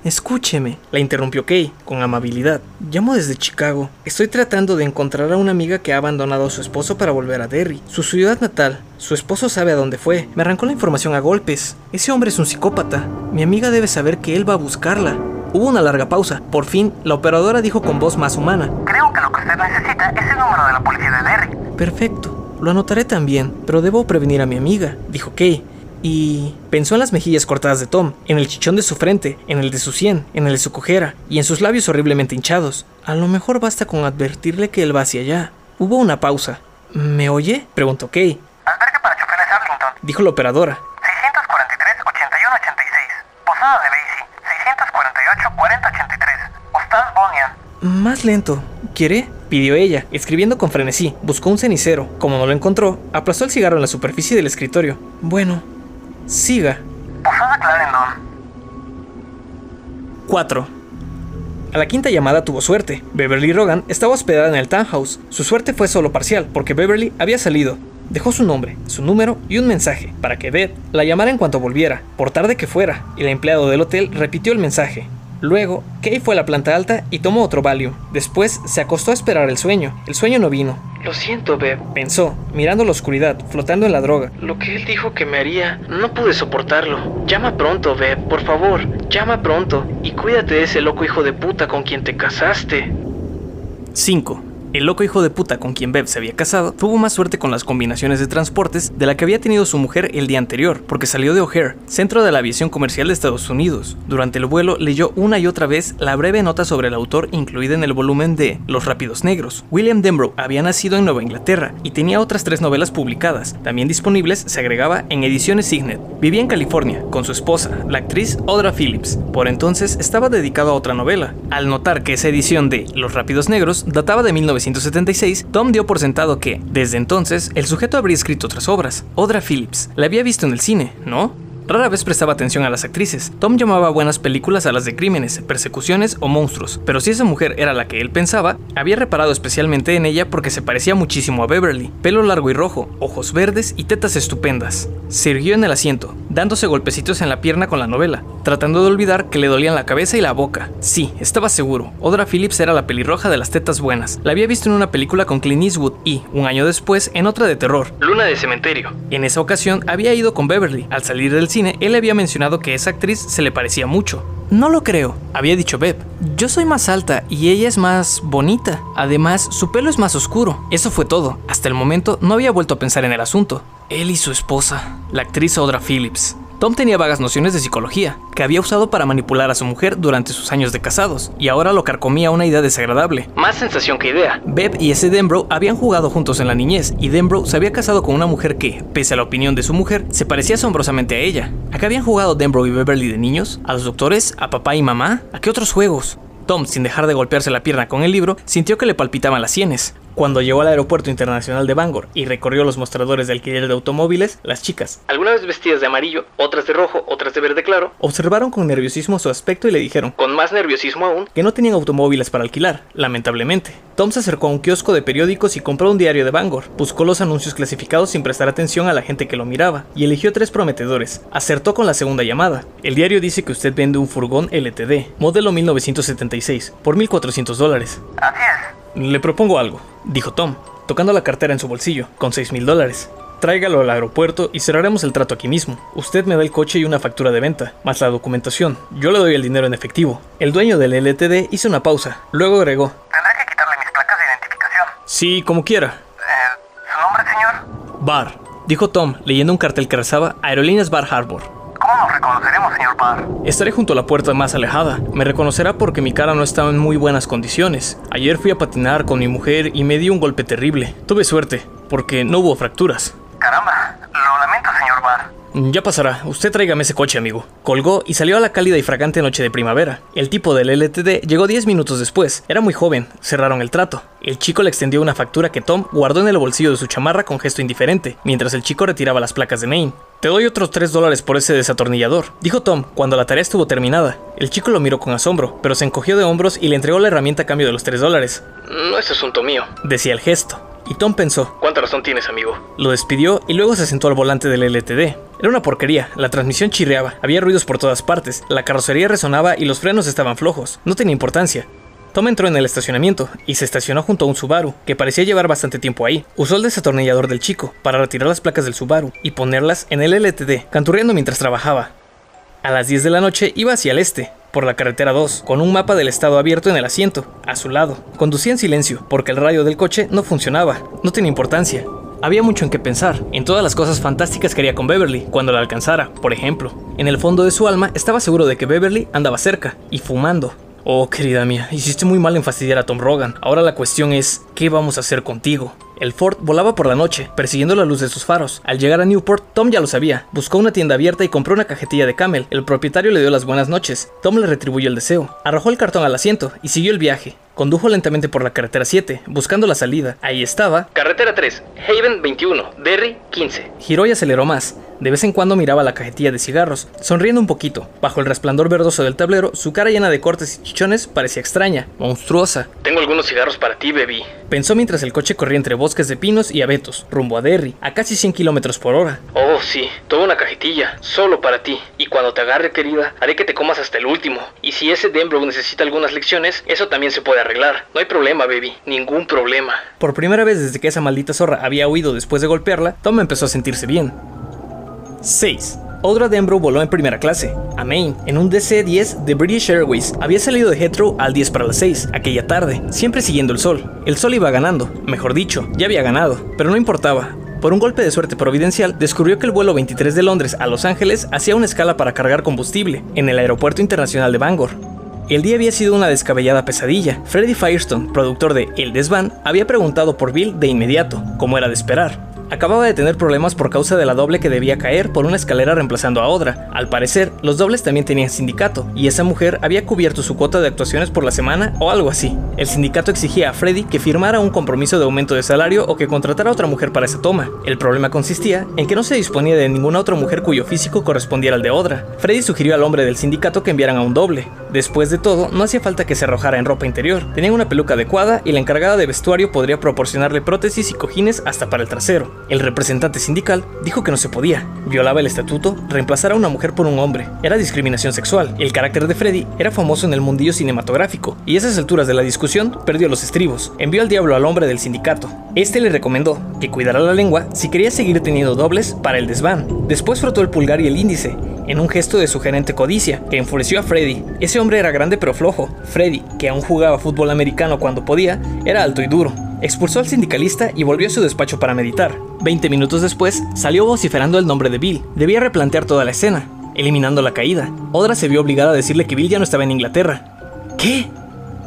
Escúcheme, la interrumpió Kay, con amabilidad. Llamo desde Chicago. Estoy tratando de encontrar a una amiga que ha abandonado a su esposo para volver a Derry, su ciudad natal. Su esposo sabe a dónde fue. Me arrancó la información a golpes. Ese hombre es un psicópata. Mi amiga debe saber que él va a buscarla. Hubo una larga pausa. Por fin, la operadora dijo con voz más humana. Creo que lo que usted necesita es el número de la policía de Derry. Perfecto. Lo anotaré también, pero debo prevenir a mi amiga, dijo Kay. Y pensó en las mejillas cortadas de Tom, en el chichón de su frente, en el de su sien, en el de su cojera y en sus labios horriblemente hinchados. A lo mejor basta con advertirle que él va hacia allá. Hubo una pausa. ¿Me oye? preguntó Kay. Albergue para choferes Arlington. Dijo la operadora. 643-8186. Posada de Basie. 648-4083. Hostal Bonian. Más lento. ¿Quiere? pidió ella, escribiendo con frenesí. Buscó un cenicero. Como no lo encontró, aplastó el cigarro en la superficie del escritorio. Bueno, siga. Posada Clarendon. 4. A la quinta llamada tuvo suerte. Beverly Rogan estaba hospedada en el townhouse. Su suerte fue solo parcial, porque Beverly había salido. Dejó su nombre, su número y un mensaje, para que Beth la llamara en cuanto volviera, por tarde que fuera, y el empleado del hotel repitió el mensaje. Luego, Kay fue a la planta alta y tomó otro Valium. Después se acostó a esperar el sueño. El sueño no vino. Lo siento, Beb. Pensó, mirando la oscuridad, flotando en la droga. Lo que él dijo que me haría, no pude soportarlo. Llama pronto, Beb, por favor. Llama pronto. Y cuídate de ese loco hijo de puta con quien te casaste. 5. El loco hijo de puta con quien Bev se había casado tuvo más suerte con las combinaciones de transportes de la que había tenido su mujer el día anterior, porque salió de O'Hare, centro de la aviación comercial de Estados Unidos. Durante el vuelo leyó una y otra vez la breve nota sobre el autor incluida en el volumen de Los Rápidos Negros. William Denbrough había nacido en Nueva Inglaterra y tenía otras tres novelas publicadas, también disponibles, se agregaba, en ediciones Signet. Vivía en California con su esposa, la actriz Audra Phillips. Por entonces estaba dedicado a otra novela. Al notar que esa edición de Los Rápidos Negros databa de 1900 1976, Tom dio por sentado que, desde entonces, el sujeto habría escrito otras obras. Audra Phillips la había visto en el cine, ¿no? Rara vez prestaba atención a las actrices. Tom llamaba buenas películas a las de crímenes, persecuciones o monstruos, pero si esa mujer era la que él pensaba, había reparado especialmente en ella porque se parecía muchísimo a Beverly. Pelo largo y rojo, ojos verdes y tetas estupendas. Se irguió en el asiento, dándose golpecitos en la pierna con la novela, tratando de olvidar que le dolían la cabeza y la boca. Sí, estaba seguro, Audra Phillips era la pelirroja de las tetas buenas. La había visto en una película con Clint Eastwood y, un año después, en otra de terror, Luna de Cementerio. En esa ocasión había ido con Beverly. Al salir del cine, él había mencionado que esa actriz se le parecía mucho. No lo creo, había dicho Beb. Yo soy más alta y ella es más bonita. Además, su pelo es más oscuro. Eso fue todo. Hasta el momento no había vuelto a pensar en el asunto. Él y su esposa, la actriz Audra Phillips. Tom tenía vagas nociones de psicología, que había usado para manipular a su mujer durante sus años de casados, y ahora lo carcomía una idea desagradable. Más sensación que idea. Beb y ese Denbrough habían jugado juntos en la niñez, y Denbrough se había casado con una mujer que, pese a la opinión de su mujer, se parecía asombrosamente a ella. ¿A qué habían jugado Denbrough y Beverly de niños? ¿A los doctores? ¿A papá y mamá? ¿A qué otros juegos? Tom, sin dejar de golpearse la pierna con el libro, sintió que le palpitaban las sienes. Cuando llegó al aeropuerto internacional de Bangor y recorrió los mostradores de alquiler de automóviles, las chicas, Algunas vez vestidas de amarillo, otras de rojo, otras de verde claro, observaron con nerviosismo su aspecto y le dijeron con más nerviosismo aún, que no tenían automóviles para alquilar, lamentablemente. Tom se acercó a un kiosco de periódicos y compró un diario de Bangor. Buscó los anuncios clasificados sin prestar atención a la gente que lo miraba y eligió tres prometedores. Acertó con la segunda llamada. El diario dice que usted vende un furgón LTD, modelo 1976, por 1.400 dólares. Así es. Le propongo algo, dijo Tom, tocando la cartera en su bolsillo, con 6 mil dólares. Tráigalo al aeropuerto y cerraremos el trato aquí mismo. Usted me da el coche y una factura de venta, más la documentación. Yo le doy el dinero en efectivo. El dueño del LTD hizo una pausa, luego agregó. Tendré que quitarle mis placas de identificación. Sí, como quiera. Eh, ¿Su nombre, señor? Bar, dijo Tom, leyendo un cartel que rezaba Aerolíneas Bar Harbor. Estaré junto a la puerta más alejada. Me reconocerá porque mi cara no estaba en muy buenas condiciones. Ayer fui a patinar con mi mujer y me di un golpe terrible. Tuve suerte, porque no hubo fracturas. Caramba, lo lamento, señor Barr. Ya pasará, usted tráigame ese coche, amigo. Colgó y salió a la cálida y fragante noche de primavera. El tipo del LTD llegó 10 minutos después. Era muy joven, cerraron el trato. El chico le extendió una factura que Tom guardó en el bolsillo de su chamarra con gesto indiferente, mientras el chico retiraba las placas de Maine. Te doy otros 3 dólares por ese desatornillador, dijo Tom cuando la tarea estuvo terminada. El chico lo miró con asombro, pero se encogió de hombros y le entregó la herramienta a cambio de los 3 dólares. No es asunto mío. Decía el gesto. Y Tom pensó, ¿Cuánta razón tienes, amigo? lo despidió y luego se sentó al volante del LTD. Era una porquería, la transmisión chirriaba, había ruidos por todas partes, la carrocería resonaba y los frenos estaban flojos. No tenía importancia. Tom entró en el estacionamiento y se estacionó junto a un Subaru, que parecía llevar bastante tiempo ahí. Usó el desatornillador del chico para retirar las placas del Subaru y ponerlas en el LTD, canturreando mientras trabajaba. A las 10 de la noche iba hacia el este, por la carretera 2, con un mapa del estado abierto en el asiento, a su lado. Conducía en silencio, porque el radio del coche no funcionaba, no tenía importancia. Había mucho en qué pensar, en todas las cosas fantásticas que haría con Beverly cuando la alcanzara, por ejemplo. En el fondo de su alma estaba seguro de que Beverly andaba cerca, y fumando. Oh, querida mía, hiciste muy mal en fastidiar a Tom Rogan. Ahora la cuestión es, ¿qué vamos a hacer contigo? El Ford volaba por la noche, persiguiendo la luz de sus faros. Al llegar a Newport, Tom ya lo sabía. Buscó una tienda abierta y compró una cajetilla de Camel. El propietario le dio las buenas noches. Tom le retribuyó el deseo. Arrojó el cartón al asiento y siguió el viaje. Condujo lentamente por la carretera 7, buscando la salida. Ahí estaba. Carretera 3, Haven 21, Derry 15. Giró y aceleró más. De vez en cuando miraba la cajetilla de cigarros, sonriendo un poquito. Bajo el resplandor verdoso del tablero, su cara llena de cortes y chichones parecía extraña, monstruosa. Tengo algunos cigarros para ti, baby. Pensó mientras el coche corría entre bosques de pinos y abetos, rumbo a Derry, a casi 100 kilómetros por hora. Oh, sí, toda una cajetilla, solo para ti. Y cuando te agarre, querida, haré que te comas hasta el último. Y si ese Denbrough necesita algunas lecciones, eso también se puede arreglar. No hay problema, baby, ningún problema. Por primera vez desde que esa maldita zorra había huido después de golpearla, Tom empezó a sentirse bien. 6. Audra Denbrough voló en primera clase, a Maine, en un DC-10 de British Airways. Había salido de Heathrow al 10 para las 6, aquella tarde, siempre siguiendo el sol. El sol iba ganando, mejor dicho, ya había ganado, pero no importaba. Por un golpe de suerte providencial, descubrió que el vuelo 23 de Londres a Los Ángeles hacía una escala para cargar combustible, en el Aeropuerto Internacional de Bangor. El día había sido una descabellada pesadilla. Freddy Firestone, productor de El Desván, había preguntado por Bill de inmediato, como era de esperar. Acababa de tener problemas por causa de la doble que debía caer por una escalera reemplazando a otra. Al parecer, los dobles también tenían sindicato, y esa mujer había cubierto su cuota de actuaciones por la semana o algo así. El sindicato exigía a Freddy que firmara un compromiso de aumento de salario o que contratara a otra mujer para esa toma. El problema consistía en que no se disponía de ninguna otra mujer cuyo físico correspondiera al de Odra. Freddy sugirió al hombre del sindicato que enviaran a un doble. Después de todo, no hacía falta que se arrojara en ropa interior. Tenían una peluca adecuada y la encargada de vestuario podría proporcionarle prótesis y cojines hasta para el trasero. El representante sindical dijo que no se podía. Violaba el estatuto reemplazar a una mujer por un hombre. Era discriminación sexual. El carácter de Freddy era famoso en el mundillo cinematográfico y a esas alturas de la discusión perdió los estribos. Envió al diablo al hombre del sindicato. Este le recomendó que cuidara la lengua si quería seguir teniendo dobles para el desván. Después frotó el pulgar y el índice en un gesto de sugerente codicia, que enfureció a Freddy. Ese hombre era grande pero flojo. Freddy, que aún jugaba fútbol americano cuando podía, era alto y duro. Expulsó al sindicalista y volvió a su despacho para meditar. Veinte minutos después, salió vociferando el nombre de Bill. Debía replantear toda la escena, eliminando la caída. Odra se vio obligada a decirle que Bill ya no estaba en Inglaterra. ¿Qué?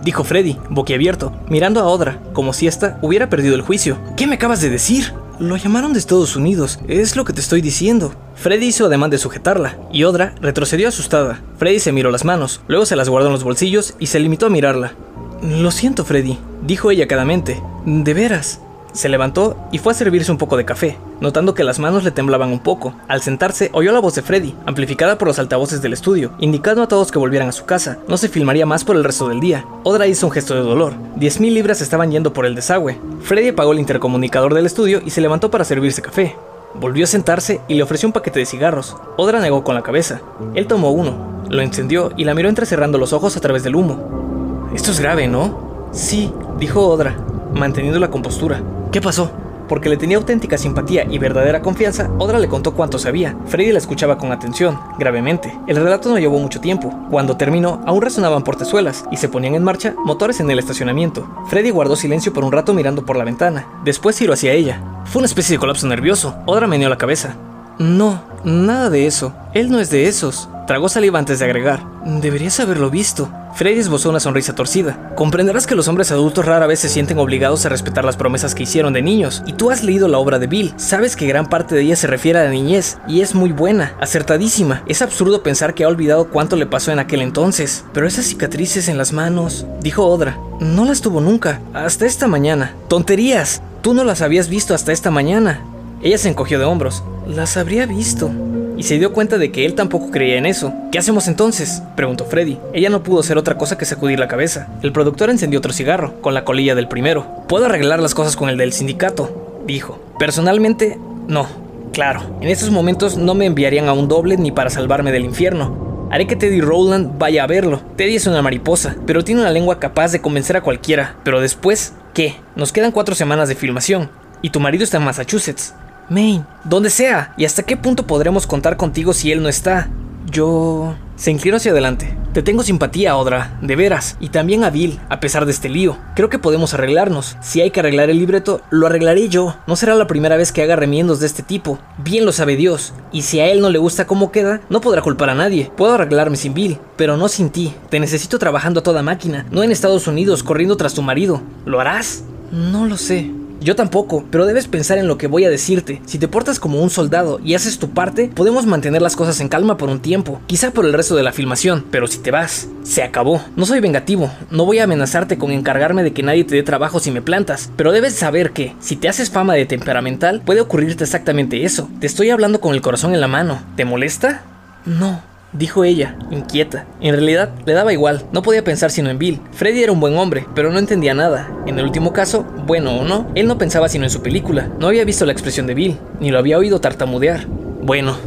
dijo Freddy, boquiabierto, mirando a Odra, como si ésta hubiera perdido el juicio. ¿Qué me acabas de decir? Lo llamaron de Estados Unidos, es lo que te estoy diciendo. Freddy hizo ademán de sujetarla, y Odra retrocedió asustada. Freddy se miró las manos, luego se las guardó en los bolsillos y se limitó a mirarla. Lo siento, Freddy, dijo ella cadamente. De veras. Se levantó y fue a servirse un poco de café, notando que las manos le temblaban un poco. Al sentarse, oyó la voz de Freddy, amplificada por los altavoces del estudio, indicando a todos que volvieran a su casa. No se filmaría más por el resto del día. Odra hizo un gesto de dolor. Diez mil libras estaban yendo por el desagüe. Freddy apagó el intercomunicador del estudio y se levantó para servirse café. Volvió a sentarse y le ofreció un paquete de cigarros. Odra negó con la cabeza. Él tomó uno, lo encendió y la miró entrecerrando los ojos a través del humo. Esto es grave, ¿no? Sí, dijo Odra, manteniendo la compostura. ¿Qué pasó? Porque le tenía auténtica simpatía y verdadera confianza, Odra le contó cuánto sabía. Freddy la escuchaba con atención, gravemente. El relato no llevó mucho tiempo. Cuando terminó, aún resonaban portezuelas y se ponían en marcha motores en el estacionamiento. Freddy guardó silencio por un rato mirando por la ventana. Después giró hacia ella. Fue una especie de colapso nervioso. Odra meneó la cabeza. No, nada de eso. Él no es de esos. Tragó saliva antes de agregar. Deberías haberlo visto. Freddy esbozó una sonrisa torcida. Comprenderás que los hombres adultos rara vez se sienten obligados a respetar las promesas que hicieron de niños. Y tú has leído la obra de Bill. Sabes que gran parte de ella se refiere a la niñez. Y es muy buena, acertadísima. Es absurdo pensar que ha olvidado cuánto le pasó en aquel entonces. Pero esas cicatrices en las manos, dijo Odra, no las tuvo nunca. Hasta esta mañana. Tonterías. Tú no las habías visto hasta esta mañana. Ella se encogió de hombros. Las habría visto y se dio cuenta de que él tampoco creía en eso. ¿Qué hacemos entonces? preguntó Freddy. Ella no pudo hacer otra cosa que sacudir la cabeza. El productor encendió otro cigarro, con la colilla del primero. Puedo arreglar las cosas con el del sindicato, dijo. Personalmente, no. Claro, en estos momentos no me enviarían a un doble ni para salvarme del infierno. Haré que Teddy Rowland vaya a verlo. Teddy es una mariposa, pero tiene una lengua capaz de convencer a cualquiera. Pero después, ¿qué? Nos quedan cuatro semanas de filmación. Y tu marido está en Massachusetts. Maine, donde sea. ¿Y hasta qué punto podremos contar contigo si él no está? Yo... Se inclinó hacia adelante. Te tengo simpatía, Odra, de veras, y también a Bill, a pesar de este lío. Creo que podemos arreglarnos. Si hay que arreglar el libreto, lo arreglaré yo. No será la primera vez que haga remiendos de este tipo. Bien lo sabe Dios. Y si a él no le gusta cómo queda, no podrá culpar a nadie. Puedo arreglarme sin Bill, pero no sin ti. Te necesito trabajando a toda máquina, no en Estados Unidos corriendo tras tu marido. ¿Lo harás? No lo sé. Yo tampoco, pero debes pensar en lo que voy a decirte. Si te portas como un soldado y haces tu parte, podemos mantener las cosas en calma por un tiempo, quizá por el resto de la filmación, pero si te vas, se acabó. No soy vengativo, no voy a amenazarte con encargarme de que nadie te dé trabajo si me plantas, pero debes saber que, si te haces fama de temperamental, puede ocurrirte exactamente eso. Te estoy hablando con el corazón en la mano. ¿Te molesta? No dijo ella, inquieta. En realidad, le daba igual, no podía pensar sino en Bill. Freddy era un buen hombre, pero no entendía nada. En el último caso, bueno o no, él no pensaba sino en su película. No había visto la expresión de Bill, ni lo había oído tartamudear. Bueno.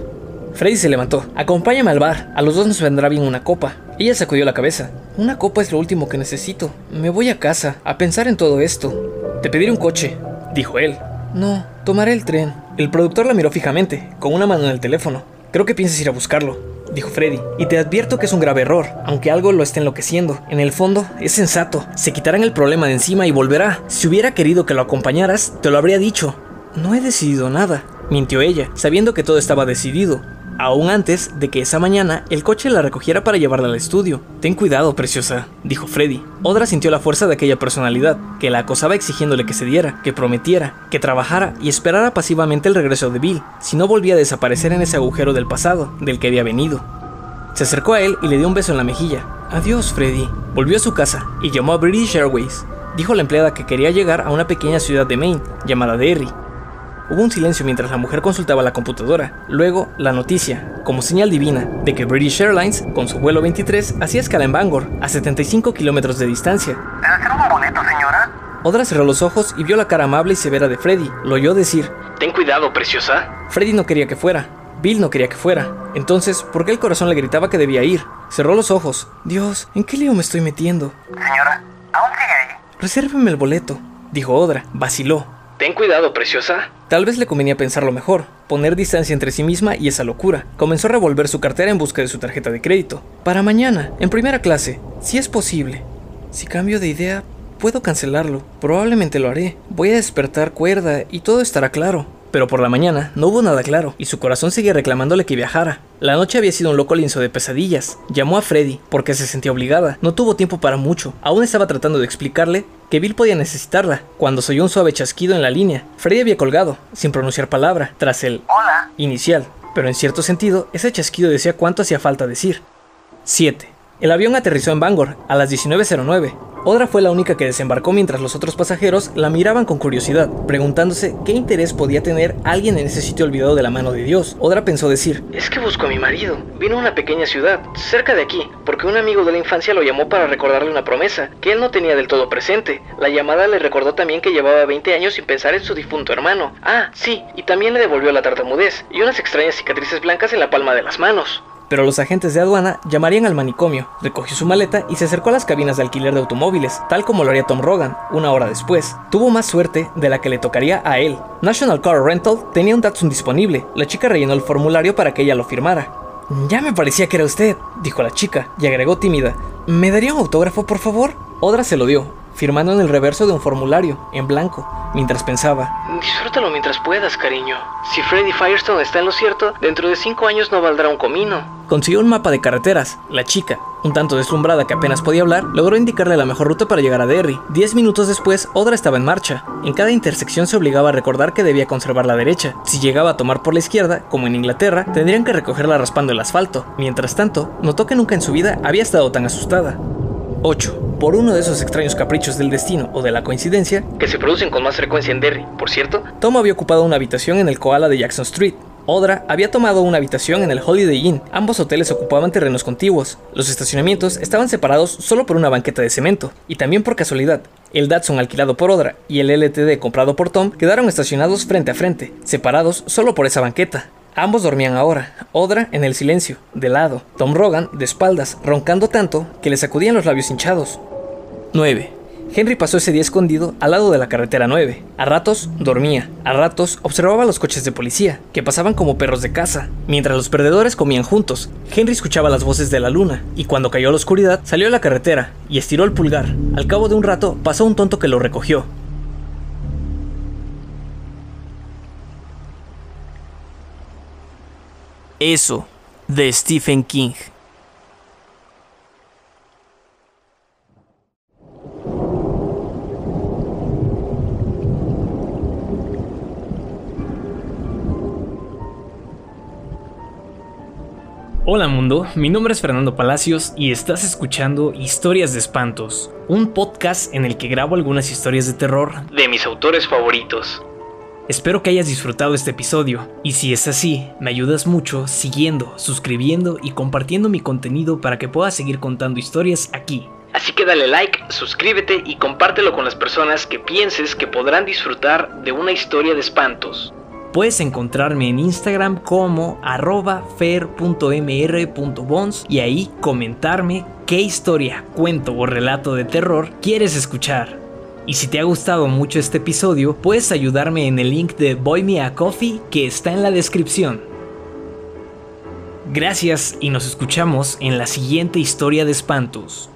Freddy se levantó. Acompáñame al bar. A los dos nos vendrá bien una copa. Ella sacudió la cabeza. Una copa es lo último que necesito. Me voy a casa, a pensar en todo esto. Te pediré un coche, dijo él. No, tomaré el tren. El productor la miró fijamente, con una mano en el teléfono. Creo que piensas ir a buscarlo, dijo Freddy, y te advierto que es un grave error, aunque algo lo esté enloqueciendo. En el fondo, es sensato. Se quitarán el problema de encima y volverá. Si hubiera querido que lo acompañaras, te lo habría dicho. No he decidido nada, mintió ella, sabiendo que todo estaba decidido aún antes de que esa mañana el coche la recogiera para llevarla al estudio. Ten cuidado, preciosa, dijo Freddy. Odra sintió la fuerza de aquella personalidad, que la acosaba exigiéndole que se diera, que prometiera, que trabajara y esperara pasivamente el regreso de Bill, si no volvía a desaparecer en ese agujero del pasado, del que había venido. Se acercó a él y le dio un beso en la mejilla. Adiós, Freddy. Volvió a su casa y llamó a British Airways. Dijo a la empleada que quería llegar a una pequeña ciudad de Maine, llamada Derry, Hubo un silencio mientras la mujer consultaba la computadora. Luego, la noticia, como señal divina, de que British Airlines, con su vuelo 23, hacía escala en Bangor, a 75 kilómetros de distancia. ¿Debe ser un boleto, señora? Odra cerró los ojos y vio la cara amable y severa de Freddy. Lo oyó decir: Ten cuidado, preciosa. Freddy no quería que fuera. Bill no quería que fuera. Entonces, ¿por qué el corazón le gritaba que debía ir? Cerró los ojos. Dios, ¿en qué lío me estoy metiendo? Señora, ¿aún sigue ahí? Resérveme el boleto, dijo Odra. Vaciló. Ten cuidado, preciosa. Tal vez le convenía pensarlo mejor, poner distancia entre sí misma y esa locura. Comenzó a revolver su cartera en busca de su tarjeta de crédito. Para mañana, en primera clase, si es posible. Si cambio de idea, puedo cancelarlo. Probablemente lo haré. Voy a despertar cuerda y todo estará claro. Pero por la mañana no hubo nada claro y su corazón seguía reclamándole que viajara. La noche había sido un loco linzo de pesadillas. Llamó a Freddy porque se sentía obligada. No tuvo tiempo para mucho. Aún estaba tratando de explicarle que Bill podía necesitarla cuando se oyó un suave chasquido en la línea. Freddy había colgado, sin pronunciar palabra, tras el Hola. inicial. Pero en cierto sentido, ese chasquido decía cuánto hacía falta decir. 7. El avión aterrizó en Bangor a las 19.09. Odra fue la única que desembarcó mientras los otros pasajeros la miraban con curiosidad, preguntándose qué interés podía tener alguien en ese sitio olvidado de la mano de Dios. Odra pensó decir, Es que busco a mi marido. Vino a una pequeña ciudad, cerca de aquí, porque un amigo de la infancia lo llamó para recordarle una promesa, que él no tenía del todo presente. La llamada le recordó también que llevaba 20 años sin pensar en su difunto hermano. Ah, sí, y también le devolvió la tartamudez, y unas extrañas cicatrices blancas en la palma de las manos pero los agentes de aduana llamarían al manicomio. Recogió su maleta y se acercó a las cabinas de alquiler de automóviles, tal como lo haría Tom Rogan, una hora después. Tuvo más suerte de la que le tocaría a él. National Car Rental tenía un Datsun disponible. La chica rellenó el formulario para que ella lo firmara. Ya me parecía que era usted, dijo la chica, y agregó tímida. ¿Me daría un autógrafo, por favor? Odra se lo dio, firmando en el reverso de un formulario, en blanco, mientras pensaba. Disfrútalo mientras puedas, cariño. Si Freddy Firestone está en lo cierto, dentro de cinco años no valdrá un comino. Consiguió un mapa de carreteras. La chica, un tanto deslumbrada que apenas podía hablar, logró indicarle la mejor ruta para llegar a Derry. Diez minutos después, Odra estaba en marcha. En cada intersección se obligaba a recordar que debía conservar la derecha. Si llegaba a tomar por la izquierda, como en Inglaterra, tendrían que recogerla raspando el asfalto. Mientras tanto, notó que nunca en su vida había estado tan asustada. 8. Por uno de esos extraños caprichos del destino o de la coincidencia, que se producen con más frecuencia en Derry, por cierto, Tom había ocupado una habitación en el Koala de Jackson Street. Odra había tomado una habitación en el Holiday Inn. Ambos hoteles ocupaban terrenos contiguos. Los estacionamientos estaban separados solo por una banqueta de cemento. Y también por casualidad, el Datsun alquilado por Odra y el LTD comprado por Tom quedaron estacionados frente a frente, separados solo por esa banqueta. Ambos dormían ahora, Odra en el silencio, de lado, Tom Rogan de espaldas, roncando tanto que le sacudían los labios hinchados. 9. Henry pasó ese día escondido al lado de la carretera 9. A ratos dormía, a ratos observaba los coches de policía, que pasaban como perros de caza. Mientras los perdedores comían juntos, Henry escuchaba las voces de la luna, y cuando cayó la oscuridad, salió a la carretera y estiró el pulgar. Al cabo de un rato, pasó un tonto que lo recogió. Eso, de Stephen King. Hola mundo, mi nombre es Fernando Palacios y estás escuchando Historias de Espantos, un podcast en el que grabo algunas historias de terror de mis autores favoritos. Espero que hayas disfrutado este episodio y si es así, me ayudas mucho siguiendo, suscribiendo y compartiendo mi contenido para que pueda seguir contando historias aquí. Así que dale like, suscríbete y compártelo con las personas que pienses que podrán disfrutar de una historia de espantos. Puedes encontrarme en Instagram como arroba fer.mr.bons y ahí comentarme qué historia, cuento o relato de terror quieres escuchar. Y si te ha gustado mucho este episodio, puedes ayudarme en el link de Boy Me a Coffee que está en la descripción. Gracias y nos escuchamos en la siguiente historia de espantos.